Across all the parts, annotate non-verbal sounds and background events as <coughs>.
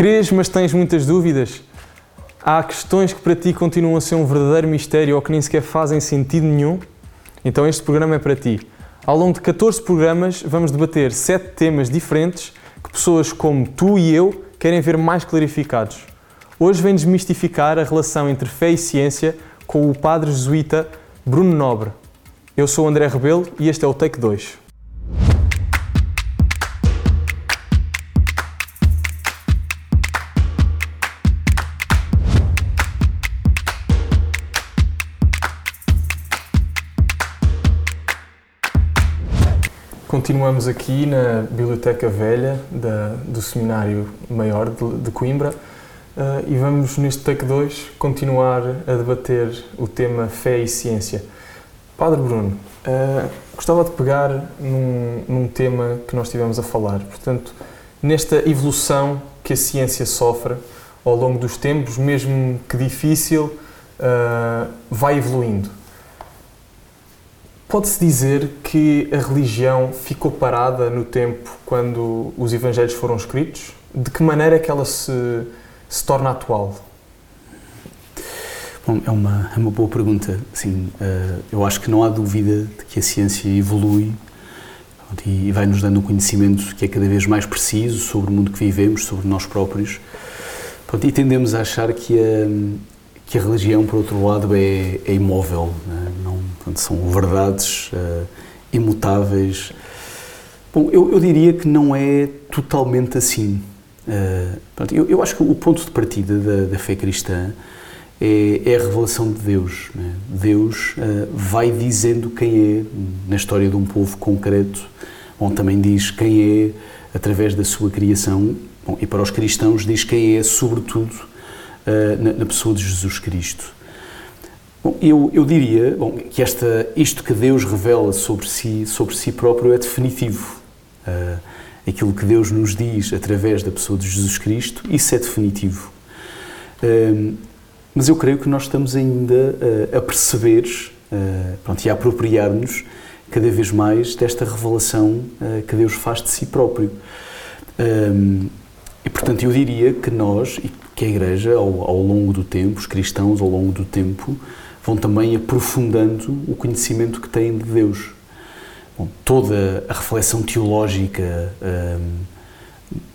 Crês, mas tens muitas dúvidas? Há questões que para ti continuam a ser um verdadeiro mistério ou que nem sequer fazem sentido nenhum? Então este programa é para ti. Ao longo de 14 programas vamos debater 7 temas diferentes que pessoas como tu e eu querem ver mais clarificados. Hoje vem desmistificar a relação entre fé e ciência com o padre jesuíta Bruno Nobre. Eu sou o André Rebelo e este é o Take 2. Continuamos aqui na Biblioteca Velha da, do Seminário Maior de, de Coimbra uh, e vamos neste Take 2 continuar a debater o tema fé e ciência. Padre Bruno, uh, gostava de pegar num, num tema que nós estivemos a falar, portanto, nesta evolução que a ciência sofre ao longo dos tempos, mesmo que difícil, uh, vai evoluindo. Pode-se dizer que a religião ficou parada no tempo quando os evangelhos foram escritos? De que maneira é que ela se, se torna atual? Bom, é uma, é uma boa pergunta. Sim, uh, eu acho que não há dúvida de que a ciência evolui e vai nos dando um conhecimento que é cada vez mais preciso sobre o mundo que vivemos, sobre nós próprios. Pronto, e tendemos a achar que a, que a religião, por outro lado, é, é imóvel, né? não, portanto, são verdades uh, imutáveis. Bom, eu, eu, diria que não é totalmente assim. Uh, portanto, eu, eu, acho que o ponto de partida da, da fé cristã é, é, a revelação de Deus. Né? Deus uh, vai dizendo quem é na história de um povo concreto, onde também diz quem é através da sua criação. Bom, e para os cristãos diz quem é, sobretudo, eh, na, na, pessoa de Jesus Cristo. Bom, eu, eu diria bom, que esta, isto que Deus revela sobre si, sobre si próprio é definitivo. Uh, aquilo que Deus nos diz através da pessoa de Jesus Cristo, isso é definitivo. Uh, mas eu creio que nós estamos ainda uh, a perceber pronto, e a apropriar-nos cada vez mais desta revelação que Deus faz de si próprio. e portanto eu diria que nós, que a Igreja, ao, ao, longo do tempo, os cristãos, ao longo do tempo, vão também aprofundando o conhecimento que têm de Deus. Bom, toda a reflexão teológica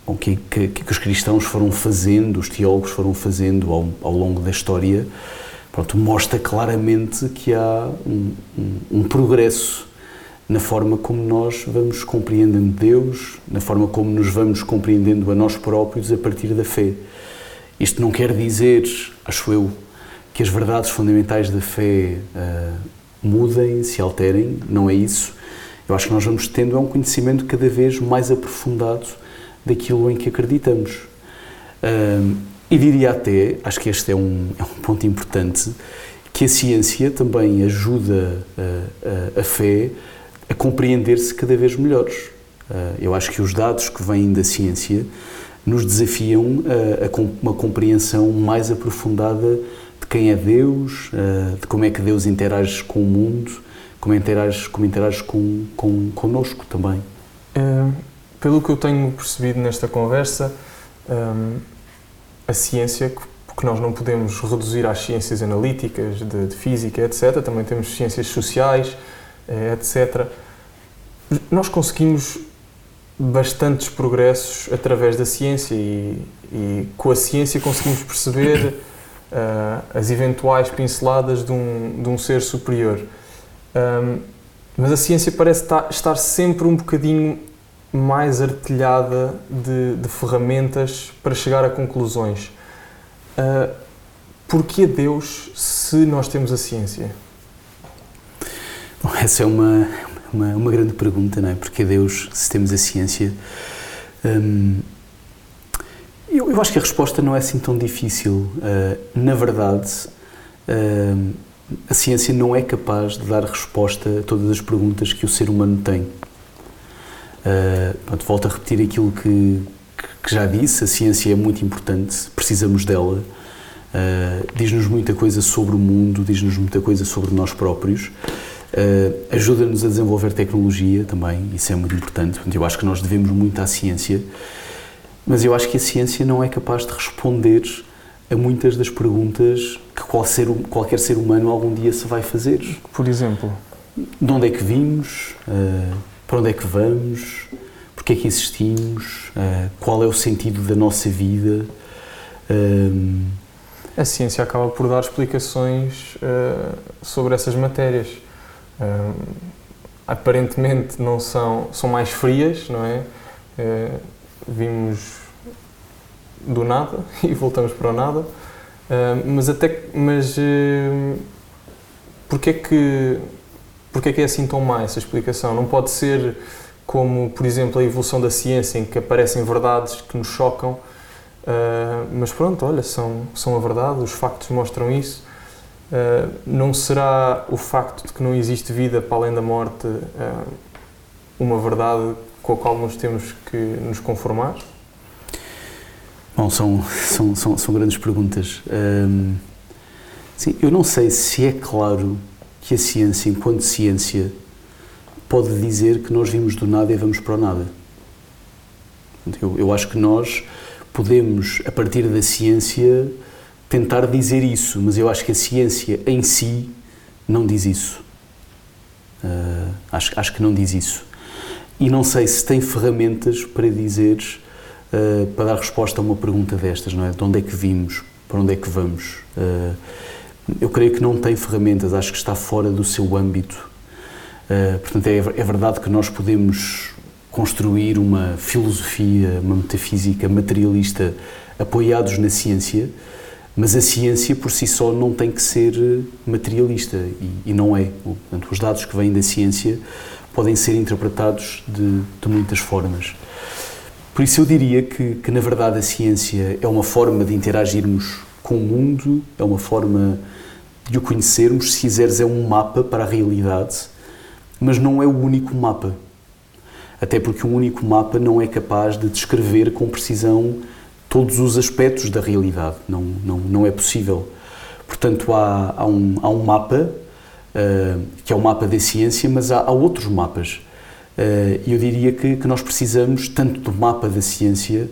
um, que, que, que, os cristãos foram fazendo, os teólogos foram fazendo ao, ao longo da história, pronto, mostra claramente que há um, um, um progresso na forma como nós vamos compreendendo Deus, na forma como nos vamos compreendendo a nós próprios a partir da fé. Isto não quer dizer, acho eu, que as verdades fundamentais da fé uh, mudem, se alterem, não é isso. Eu acho que nós vamos tendo um conhecimento cada vez mais aprofundado daquilo em que acreditamos. Uh, e diria até, acho que este é um, é um ponto importante, que a ciência também ajuda uh, a fé a compreender-se cada vez melhores. eu acho que os dados que vêm da ciência nos desafiam a, a uma compreensão mais aprofundada de quem é Deus, de como é que Deus interage com o mundo, como interage, como interage com, com, connosco também. É, pelo que eu tenho percebido nesta conversa, um, a ciência, porque nós não podemos reduzir às ciências analíticas, de, de física, etc., também temos ciências sociais, eh, etc., nós conseguimos bastantes progressos através da ciência e, e com a ciência conseguimos perceber uh, as eventuais pinceladas de um, de um ser superior. Um, mas a ciência parece estar, sempre um bocadinho mais artilhada de, de ferramentas para chegar a conclusões. Uh, Porquê Deus se nós temos a ciência? Bom, essa é uma, uma, uma grande pergunta, não é? Porque Deus, se temos a ciência. Hum, eu, eu, acho que a resposta não é assim tão difícil. Uh, na verdade, uh, a ciência não é capaz de dar resposta a todas as perguntas que o ser humano tem. Uh, pronto, volto a repetir aquilo que, que, já disse: a ciência é muito importante, precisamos dela. Uh, diz-nos muita coisa sobre o mundo, diz-nos muita coisa sobre nós próprios. Uh, Ajuda-nos a desenvolver tecnologia também, isso é muito importante. Eu acho que nós devemos muito à ciência. Mas eu acho que a ciência não é capaz de responder a muitas das perguntas que qual ser, qualquer ser humano algum dia se vai fazer. Por exemplo? De onde é que vimos? Uh, para onde é que vamos? Porquê é que existimos? Uh, qual é o sentido da nossa vida? Uh, a ciência acaba por dar explicações sobre essas matérias. aparentemente não são, são mais frias, não é? Vimos do nada <laughs> e voltamos para o nada. Uh, mas até mas uh, porque é que porque é que é assim tão má essa explicação? Não pode ser como, por exemplo, a evolução da ciência em que aparecem verdades que nos chocam, uh, mas pronto, olha, são são a verdade, os factos mostram isso. Uh, não será o facto de que não existe vida para além da morte uma verdade com a qual nós temos que nos conformar? Bom, são, são, são, são grandes perguntas. sim, eu não sei se é claro que a ciência, enquanto ciência, pode dizer que nós vimos do nada e vamos para o nada. Eu, eu acho que nós podemos, a partir da ciência, tentar dizer isso, mas eu acho que a ciência em si não diz isso. Uh, acho, acho que não diz isso. E não sei se tem ferramentas para dizeres uh, para dar resposta a uma pergunta destas, não é? De onde é que vimos? Para onde é que vamos? Uh, eu creio que não tem ferramentas, acho que está fora do seu âmbito. Uh, portanto, é, é verdade que nós podemos construir uma filosofia, uma metafísica materialista apoiados na ciência, mas a ciência por si só não tem que ser materialista e, e não é. Portanto, os dados que vêm da ciência podem ser interpretados de, de muitas formas. Por isso eu diria que, que, na verdade, a ciência é uma forma de interagirmos com o mundo, é uma forma de o conhecermos, se quiseres, é um mapa para a realidade, mas não é o único mapa. Até porque um único mapa não é capaz de descrever com precisão todos os aspectos da realidade. Não, não, não é possível. Portanto, há, há, um, há um mapa, que é o mapa da ciência, mas há, há outros mapas. Eh, e eu diria que, que nós precisamos tanto do mapa da ciência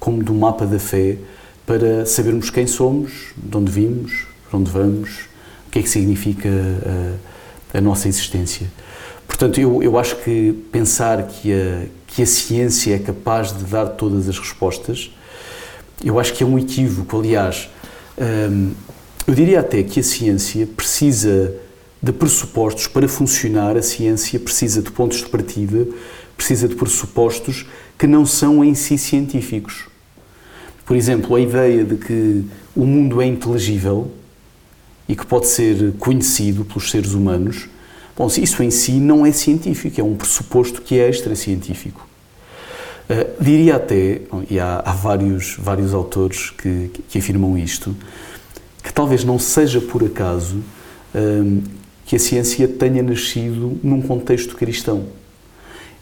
como do mapa da fé para sabermos quem somos, de onde vimos, para onde vamos, o que é que significa a, a nossa existência. Portanto, eu, eu acho que pensar que a, que a ciência é capaz de dar todas as respostas, eu acho que é um equívoco. Aliás, eu diria até que a ciência precisa de pressupostos para funcionar, a ciência precisa de pontos de partida, precisa de pressupostos que não são em si científicos. Por exemplo, a ideia de que o mundo é inteligível e que pode ser conhecido pelos seres humanos, bom, isso em si não é científico, é um pressuposto que é extra-científico. Uh, diria até, e há, há, vários, vários autores que, que, afirmam isto, que talvez não seja por acaso uh, que a ciência tenha nascido num contexto cristão.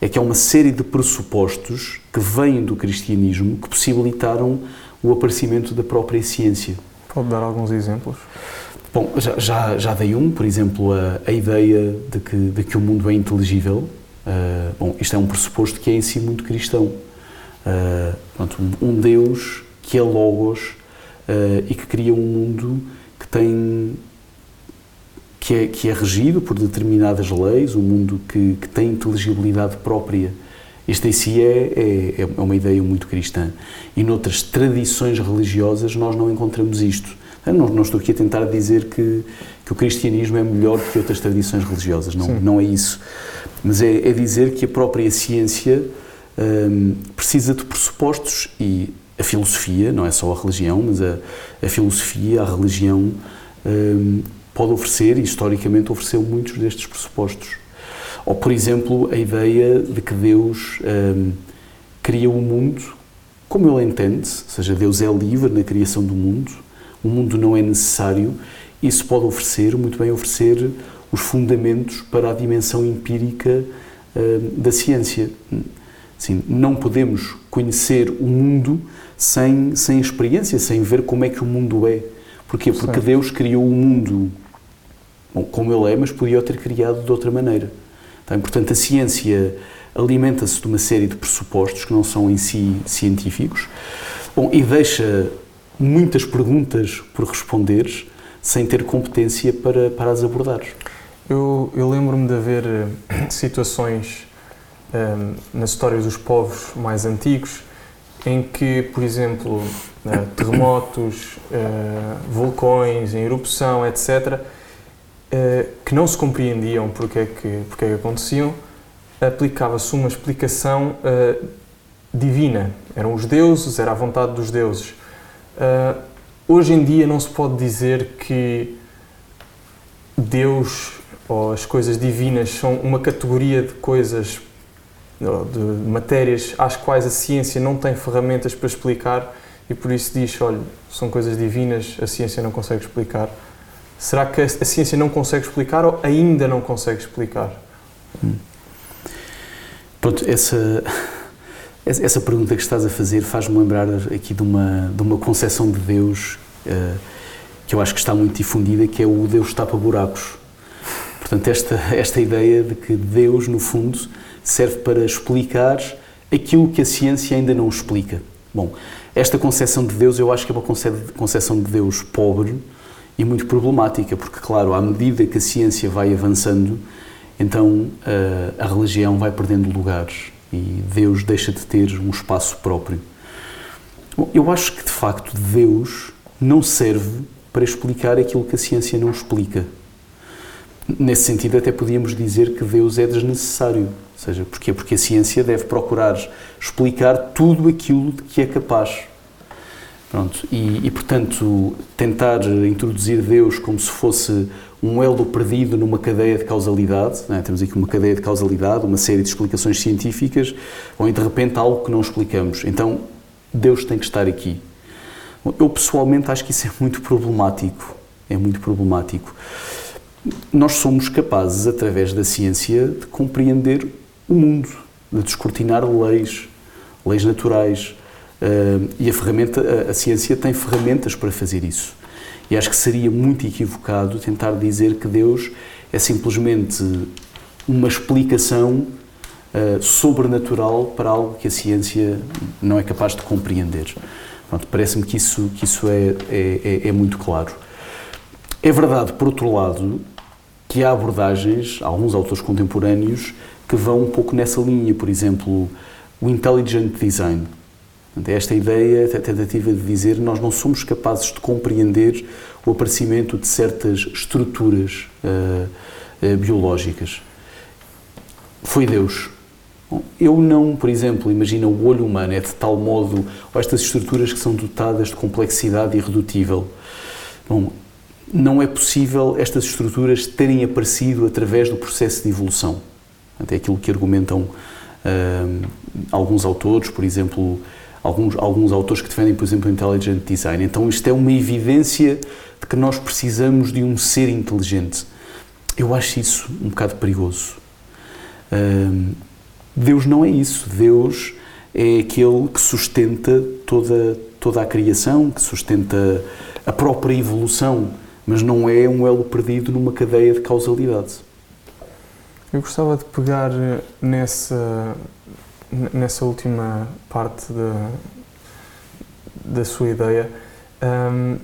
É que há uma série de pressupostos que vêm do cristianismo que possibilitaram o aparecimento da própria ciência. Pode dar alguns exemplos? Bom, já, já, já dei um, por exemplo, a, a ideia de que, de que o mundo é inteligível. Uh, bom, isto é um pressuposto que é em si muito cristão. Uh, pronto, um, um, Deus que é Logos uh, e que cria um mundo que tem que é, que é regido por determinadas leis, um mundo que, que tem inteligibilidade própria. Isto em si é, é, é, uma ideia muito cristã. E noutras tradições religiosas nós não encontramos isto. Não, não estou aqui a tentar dizer que, que o cristianismo é melhor que outras tradições religiosas, não, não é isso. Mas é, é dizer que a própria ciência hum, precisa de pressupostos e a filosofia, não é só a religião, mas a, a filosofia, a religião, hum, pode oferecer, e historicamente ofereceu muitos destes pressupostos. Ou, por exemplo, a ideia de que Deus hum, cria o um mundo como Ele entende, ou seja, Deus é livre na criação do mundo, o mundo não é necessário, isso pode oferecer, muito bem oferecer, os fundamentos para a dimensão empírica hum, da ciência. Assim, não podemos conhecer o mundo sem, sem experiência, sem ver como é que o mundo é. Porquê? Porque Deus criou o mundo como ele é, mas podia o ter criado de outra maneira. Então, portanto, a ciência alimenta-se de uma série de pressupostos que não são em si científicos bom, e deixa muitas perguntas por responder sem ter competência para, para as abordar. Eu, eu lembro-me de haver eh, <coughs> situações um, ehm, nas histórias dos povos mais antigos em que, por exemplo, uh, terremotos, uh, vulcões erupção, etc., uh, que não se compreendiam porque é que, porque é que aconteciam, aplicava-se uma explicação divina. Eram os deuses, era a vontade dos deuses. hoje em dia não se pode dizer que Deus ou as coisas divinas são uma categoria de coisas de matérias às quais a ciência não tem ferramentas para explicar e por isso diz, olha, são coisas divinas, a ciência não consegue explicar. Será que a ciência não consegue explicar ou ainda não consegue explicar? Hum. Pronto, essa, essa pergunta que estás a fazer faz-me lembrar aqui de uma, de uma concepção de Deus uh, que eu acho que está muito difundida, que é o Deus tapa-buracos. Portanto, esta, esta ideia de que Deus, no fundo, serve para explicar aquilo que a ciência ainda não explica. Bom, esta concepção de Deus eu acho que é uma concepção de Deus pobre e muito problemática, porque, claro, à medida que a ciência vai avançando, então a, a religião vai perdendo lugares e Deus deixa de ter um espaço próprio. Bom, eu acho que, de facto, Deus não serve para explicar aquilo que a ciência não explica. Nesse sentido, até podíamos dizer que Deus é desnecessário. Ou seja, porquê? Porque a ciência deve procurar explicar tudo aquilo de que é capaz. Pronto, e, e, portanto, tentar introduzir Deus como se fosse um elo perdido numa cadeia de causalidade, é? temos aqui uma cadeia de causalidade, uma série de explicações científicas, ou de repente algo que não explicamos. Então, Deus tem que estar aqui. Eu pessoalmente acho que isso é muito problemático. É muito problemático. Nós somos capazes, através da ciência, de compreender o mundo, de descortinar leis, leis naturais. E a ferramenta, a, a, ciência tem ferramentas para fazer isso. E acho que seria muito equivocado tentar dizer que Deus é simplesmente uma explicação uh, sobrenatural para algo que a ciência não é capaz de compreender. Parece-me que isso, que isso é, é, é, é muito claro. É verdade, por outro lado, que há abordagens, alguns autores contemporâneos, que vão um pouco nessa linha, por exemplo, o intelligent design. Esta ideia, a tentativa de dizer nós não somos capazes de compreender o aparecimento de certas estruturas uh, uh, biológicas. Foi Deus. Eu não, por exemplo, imagina o olho humano é de tal modo, ou estas estruturas que são dotadas de complexidade irredutível. Bom, não é possível estas estruturas terem aparecido através do processo de evolução. É aquilo que argumentam uh, alguns autores, por exemplo, alguns, alguns autores que defendem, por exemplo, o intelligent design. Então, isto é uma evidência de que nós precisamos de um ser inteligente. Eu acho isso um bocado perigoso. Deus não é isso. Deus é aquele que sustenta toda, toda a criação, que sustenta a própria evolução, mas não é um elo perdido numa cadeia de causalidade. Eu gostava de pegar nessa, nessa última parte da, da sua ideia. Um,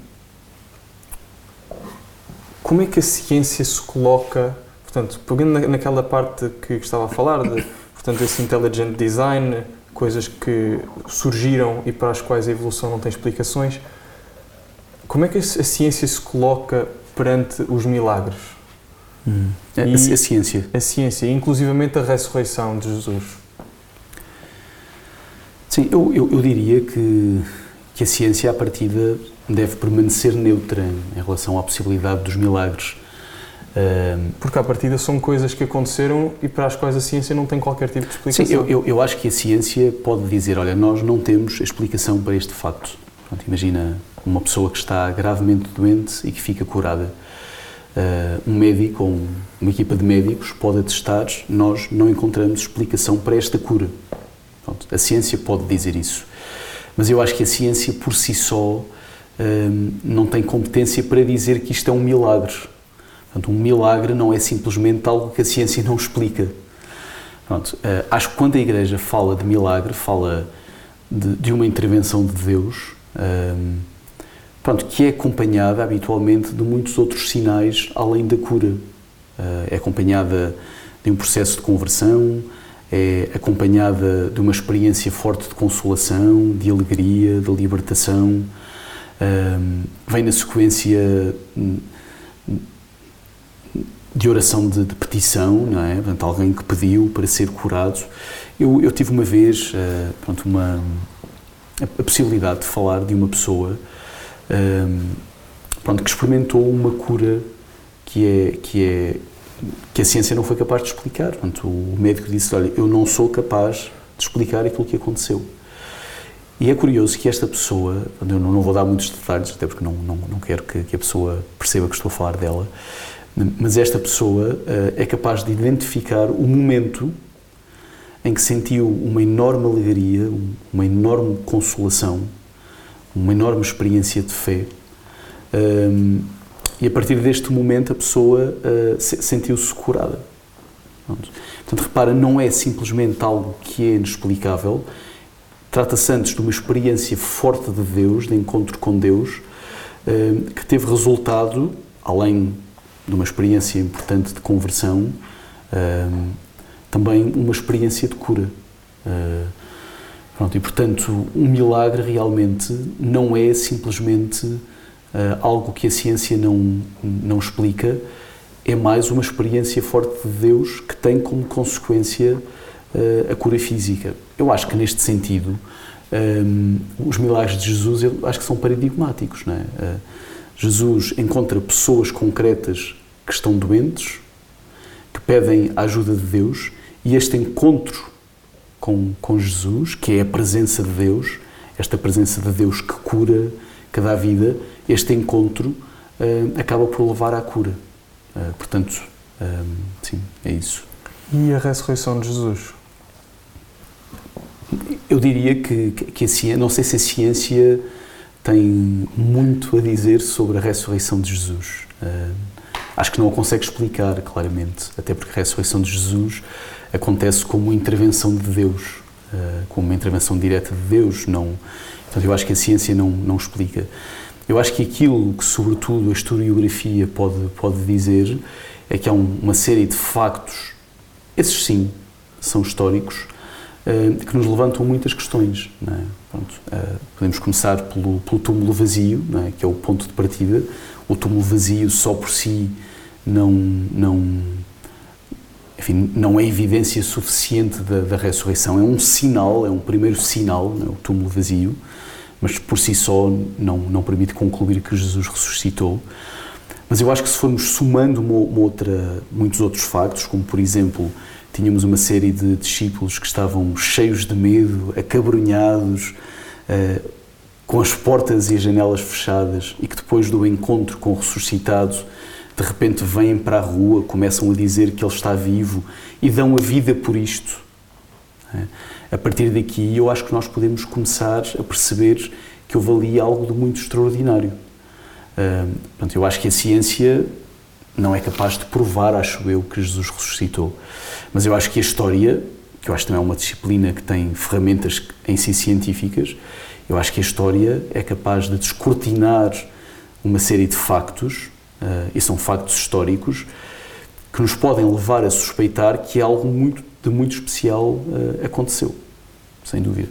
como é que a ciência se coloca, portanto, pegando naquela parte que estava a falar, de, <coughs> portanto, esse intelligent design, coisas que surgiram e para as quais a evolução não tem explicações, como é que a ciência se coloca perante os milagres? Hum. A, a, ciência. A ciência, inclusivamente a ressurreição de Jesus. Sim, eu, eu, eu diria que, que a ciência, à partida, deve permanecer neutra em relação à possibilidade dos milagres. Porque à partida são coisas que aconteceram e para as quais a ciência não tem qualquer tipo de explicação. Sim, eu, eu, eu acho que a ciência pode dizer, olha, nós não temos explicação para este facto. Pronto, imagina uma pessoa que está gravemente doente e que fica curada uh, um médico ou uma equipa de médicos pode atestar, nós não encontramos explicação para esta cura. A ciência pode dizer isso. Mas eu acho que a ciência por si só uh, não tem competência para dizer que isto é um milagre. Portanto, um milagre não é simplesmente algo que a ciência não explica. Pronto, uh, acho que quando a Igreja fala de milagre, fala de, de uma intervenção de Deus, um, pronto, que é acompanhada habitualmente de muitos outros sinais além da cura. Uh, é acompanhada de um processo de conversão, é acompanhada de uma experiência forte de consolação, de alegria, de libertação. Um, vem na sequência de oração de, de, petição, não é? Portanto, alguém que pediu para ser curado. Eu, eu tive uma vez uh, pronto, uma, a, a, possibilidade de falar de uma pessoa um, pronto, que experimentou uma cura que é, que é que a ciência não foi capaz de explicar. Portanto, o médico disse: Olha, eu não sou capaz de explicar aquilo que aconteceu. E é curioso que esta pessoa, eu não vou dar muitos detalhes, até porque não, não, não quero que, que a pessoa perceba que estou a falar dela, mas esta pessoa uh, é capaz de identificar o momento em que sentiu uma enorme alegria, uma enorme consolação, uma enorme experiência de fé. Um, e a partir deste momento a pessoa uh, sentiu-se curada. Portanto, repara, não é simplesmente algo que é inexplicável, trata-se antes de uma experiência forte de Deus, de encontro com Deus, uh, que teve resultado, além de uma experiência importante de conversão, uh, também uma experiência de cura. Pronto, e portanto, um milagre realmente não é simplesmente algo que a ciência não, não explica, é mais uma experiência forte de Deus que tem como consequência uh, a cura física. Eu acho que neste sentido, eh, os milagres de Jesus eu acho que são paradigmáticos. Não é? Jesus encontra pessoas concretas que estão doentes, que pedem a ajuda de Deus, e este encontro com, com Jesus, que é a presença de Deus, esta presença de Deus que cura, que dá vida, este encontro uh, acaba por levar à cura. Uh, portanto, uh, sim, é isso. E a ressurreição de Jesus? Eu diria que, que a ciência, não sei se a ciência tem muito a dizer sobre a ressurreição de Jesus. acho que não a consegue explicar claramente, até porque a ressurreição de Jesus acontece como uma intervenção de Deus, como uma intervenção direta de Deus. Não, portanto, eu acho que a ciência não, não explica. Eu acho que aquilo que, sobretudo, a historiografia pode, pode dizer é que há um, uma série de factos, esses sim são históricos, uh, que nos levantam muitas questões. É? Pronto, uh, podemos começar pelo, pelo túmulo vazio, é? que é o ponto de partida. O túmulo vazio só por si não, não, enfim, não é evidência suficiente da, da ressurreição. É um sinal, é um primeiro sinal, é? o túmulo vazio mas por si só não, não permite concluir que Jesus ressuscitou. Mas eu acho que se formos somando uma, uma outra, muitos outros factos, como por exemplo, tínhamos uma série de discípulos que estavam cheios de medo, acabrunhados, uh, com as portas e as janelas fechadas, e que depois do encontro com o ressuscitado, de repente vêm para a rua, começam a dizer que ele está vivo e dão a vida por isto. Uh, a partir daqui eu acho que nós podemos começar a perceber que houve ali algo de muito extraordinário. Uh, portanto, eu acho que a ciência não é capaz de provar, acho eu, que Jesus ressuscitou. Mas eu acho que a história, que eu acho também é uma disciplina que tem ferramentas em si científicas, eu acho que a história é capaz de descortinar uma série de factos, uh, e são factos históricos, que nos podem levar a suspeitar que algo muito de muito especial uh, aconteceu, sem dúvida.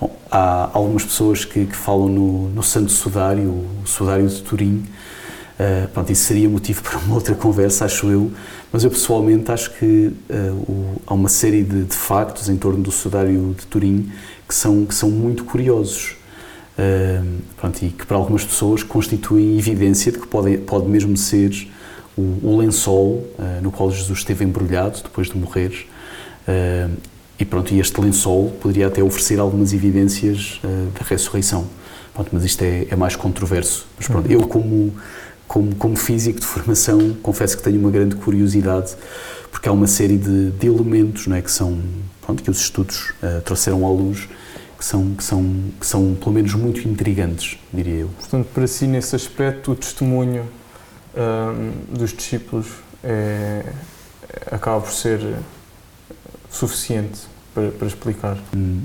Bom, há algumas pessoas que, que falam no, no, Santo Sudário, o Sudário de Turim. Uh, pronto, isso seria motivo para uma outra conversa, acho eu, mas eu pessoalmente acho que uh, o, há uma série de, de, factos em torno do Sudário de Turim que são, que são muito curiosos. Uh, pronto, e que para algumas pessoas constituem evidência de que pode, pode mesmo ser o, o lençol no qual Jesus esteve embrulhado depois de morrer, Uh, e pronto, e este lençol poderia até oferecer algumas evidências uh, da ressurreição. Pronto, mas isto é, é, mais controverso. Mas pronto, eu como, como, como físico de formação confesso que tenho uma grande curiosidade porque há uma série de, de elementos não é, que são pronto, que os estudos uh, trouxeram à luz que são, que, são, que são pelo menos muito intrigantes, diria eu. Portanto, para si, nesse aspecto, o testemunho dos discípulos é, acaba por ser suficiente para, para explicar. Hum.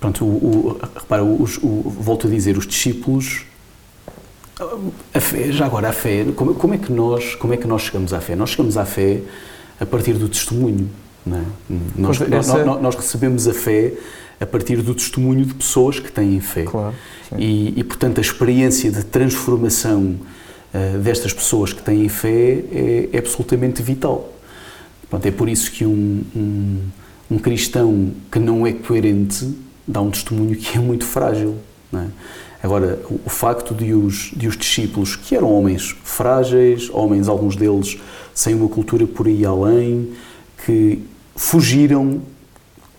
Pronto, o, o, repara, os, o, volto a dizer, os discípulos a fé, já agora a fé, como, como, é que nós, como é que nós chegamos à fé? Nós chegamos à fé a partir do testemunho. É? Nós, essa... nós, nós, recebemos a fé a partir do testemunho de pessoas que têm fé. Claro, e, e, portanto, a experiência de transformação uh, destas pessoas que têm fé é, é absolutamente vital. Pronto, é por isso que um, um, um, cristão que não é coerente dá um testemunho que é muito frágil. É? Agora, o facto de os, de os discípulos, que eram homens frágeis, homens, alguns deles, sem uma cultura por aí além, que fugiram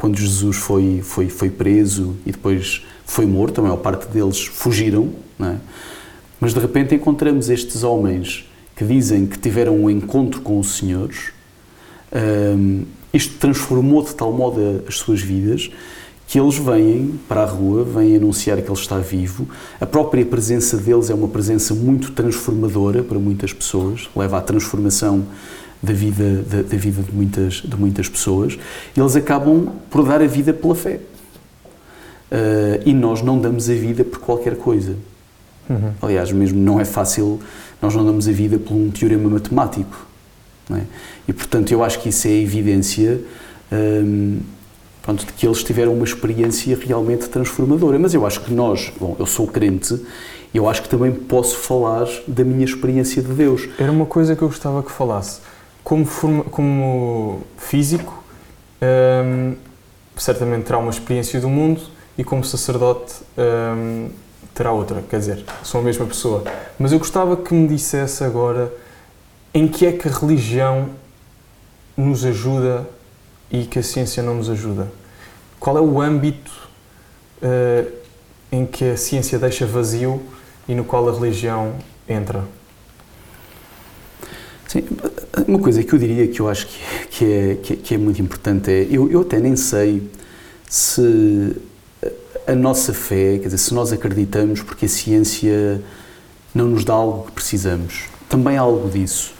quando Jesus foi, foi, foi preso e depois foi morto, a maior parte deles fugiram, é? mas de repente encontramos estes homens que dizem que tiveram um encontro com o Senhor, um, isto transformou de tal modo as suas vidas que eles vêm para a rua, vêm anunciar que ele está vivo. A própria presença deles é uma presença muito transformadora para muitas pessoas, leva à transformação da vida, da, da vida de, muitas, de muitas pessoas. Eles acabam por dar a vida pela fé. Uh, e nós não damos a vida por qualquer coisa. Uhum. Aliás, mesmo não é fácil, nós não damos a vida por um teorema matemático. É? E, portanto, eu acho que isso é a evidência. Um, pronto, de que eles tiveram uma experiência realmente transformadora. Mas eu acho que nós, bom, eu sou crente, eu acho que também posso falar da minha experiência de Deus. Era uma coisa que eu gostava que falasse. Como, forma, como físico, hum, certamente terá uma experiência do mundo e como sacerdote hum, terá outra. Quer dizer, são a mesma pessoa. Mas eu gostava que me dissesse agora em que é que a religião nos ajuda e que a ciência não nos ajuda? Qual é o âmbito uh, em que a ciência deixa vazio e no qual a religião entra? Sim, uma coisa que eu diria que eu acho que, que, é, que, que é muito importante é, eu, eu até nem sei se a nossa fé, quer dizer, se nós acreditamos porque a ciência não nos dá algo que precisamos. Também há algo disso.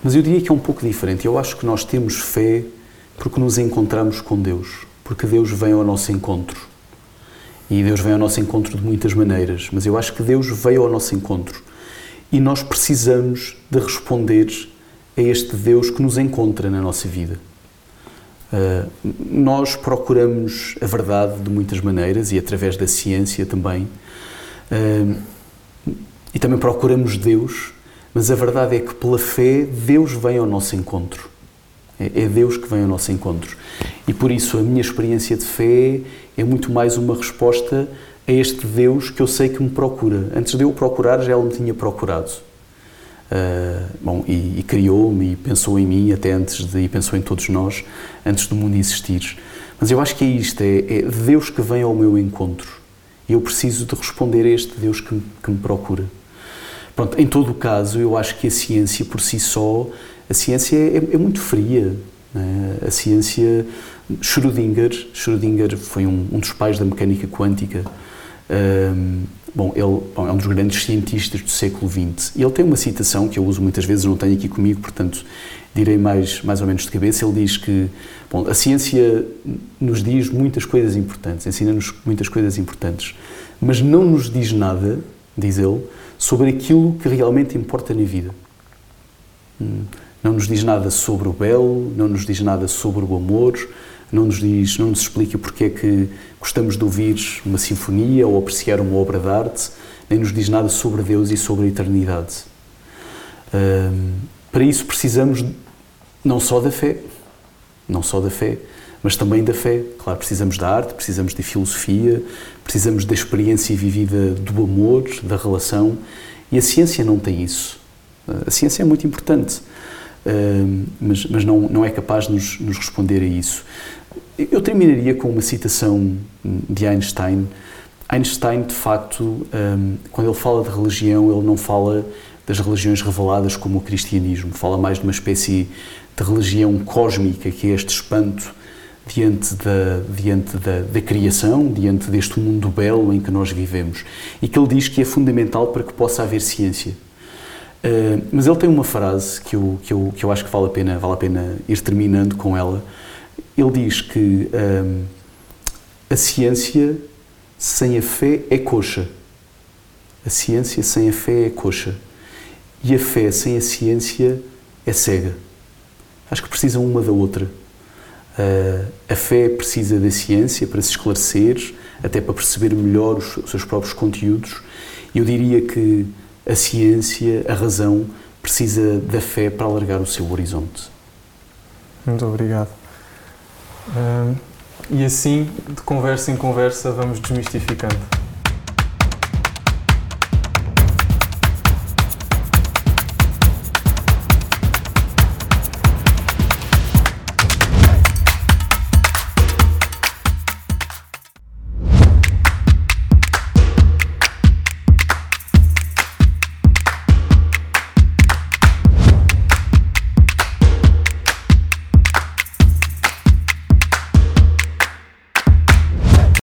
Mas eu diria que é um pouco diferente. Eu acho que nós temos fé porque nos encontramos com Deus, porque Deus vem ao nosso encontro. E Deus vem ao nosso encontro de muitas maneiras, mas eu acho que Deus veio ao nosso encontro. E nós precisamos de responder a este Deus que nos encontra na nossa vida. Uh, nós procuramos a verdade de muitas maneiras e através da ciência também. Uh, e também procuramos Deus, mas a verdade é que pela fé Deus vem ao nosso encontro. É, é Deus que vem ao nosso encontro. E por isso a minha experiência de fé é muito mais uma resposta a este Deus que eu sei que me procura. Antes de eu procurar, já Ele me tinha procurado. Uh, bom, e, e criou-me e pensou em mim até antes de, e pensou em todos nós, antes do mundo existir. Mas eu acho que é isto, é, é Deus que vem ao meu encontro. E eu preciso de responder a este Deus que que me procura. Pronto, em todo o caso, eu acho que a ciência por si só a ciência é, é muito fria. É? A ciência. Schrödinger, Schrödinger foi um, um, dos pais da mecânica quântica. Um, bom, ele bom, é um dos grandes cientistas do século XX. E ele tem uma citação que eu uso muitas vezes, não tenho aqui comigo, portanto direi mais, mais ou menos de cabeça. Ele diz que bom, a ciência nos diz muitas coisas importantes, ensina-nos muitas coisas importantes, mas não nos diz nada, diz ele, sobre aquilo que realmente importa na vida. Hum não nos diz nada sobre o belo, não nos diz nada sobre o amor, não nos diz, não nos explica porque é que gostamos de ouvir uma sinfonia ou apreciar uma obra de arte, nem nos diz nada sobre Deus e sobre a eternidade. Um, para isso precisamos não só da fé, não só da fé, mas também da fé. Claro, precisamos da arte, precisamos da filosofia, precisamos da experiência vivida do amor, da relação, e a ciência não tem isso. A ciência é muito importante mas, mas não, não é capaz de nos, nos responder a isso. Eu terminaria com uma citação de Einstein. Einstein, de facto, quando ele fala de religião, ele não fala das religiões reveladas como o cristianismo, fala mais de uma espécie de religião cósmica, que é este espanto diante da, diante da, da criação, diante deste mundo belo em que nós vivemos. E que ele diz que é fundamental para que possa haver ciência. Uh, mas ele tem uma frase que eu, que, eu, que eu acho que vale a pena, vale a pena ir terminando com ela, Ele diz que hum, a ciência sem a fé é coxa. A ciência sem a fé é coxa. E a fé sem a ciência é cega. Acho que precisam uma da outra. Uh, a fé precisa da ciência para se esclarecer, até para perceber melhor os, os seus próprios conteúdos. Eu diria que a ciência, a razão, precisa da fé para alargar o seu horizonte. Muito obrigado. E assim, de conversa em conversa, vamos desmistificando.